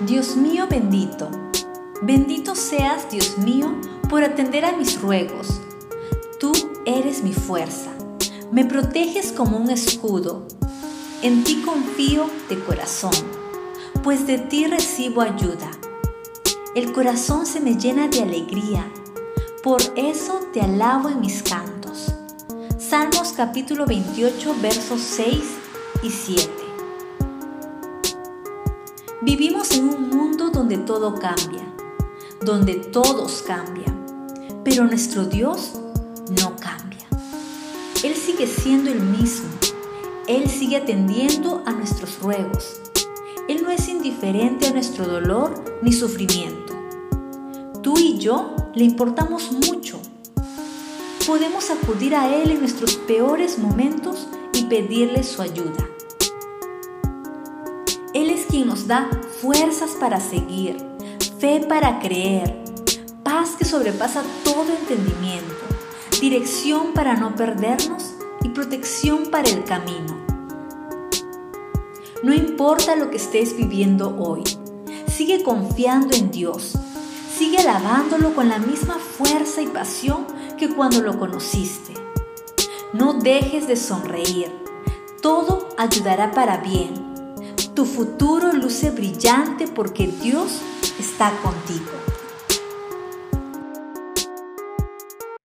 Dios mío bendito, bendito seas Dios mío por atender a mis ruegos. Tú eres mi fuerza, me proteges como un escudo. En ti confío de corazón, pues de ti recibo ayuda. El corazón se me llena de alegría, por eso te alabo en mis cantos. Salmos capítulo 28 versos 6 y 7. Vivimos en un mundo donde todo cambia, donde todos cambian, pero nuestro Dios no cambia. Él sigue siendo el mismo. Él sigue atendiendo a nuestros ruegos. Él no es indiferente a nuestro dolor ni sufrimiento. Tú y yo le importamos mucho. Podemos acudir a Él en nuestros peores momentos y pedirle su ayuda. Él es quien nos da fuerzas para seguir, fe para creer, paz que sobrepasa todo entendimiento, dirección para no perdernos y protección para el camino. No importa lo que estés viviendo hoy, sigue confiando en Dios, sigue alabándolo con la misma fuerza y pasión que cuando lo conociste. No dejes de sonreír, todo ayudará para bien tu futuro luce brillante porque Dios está contigo.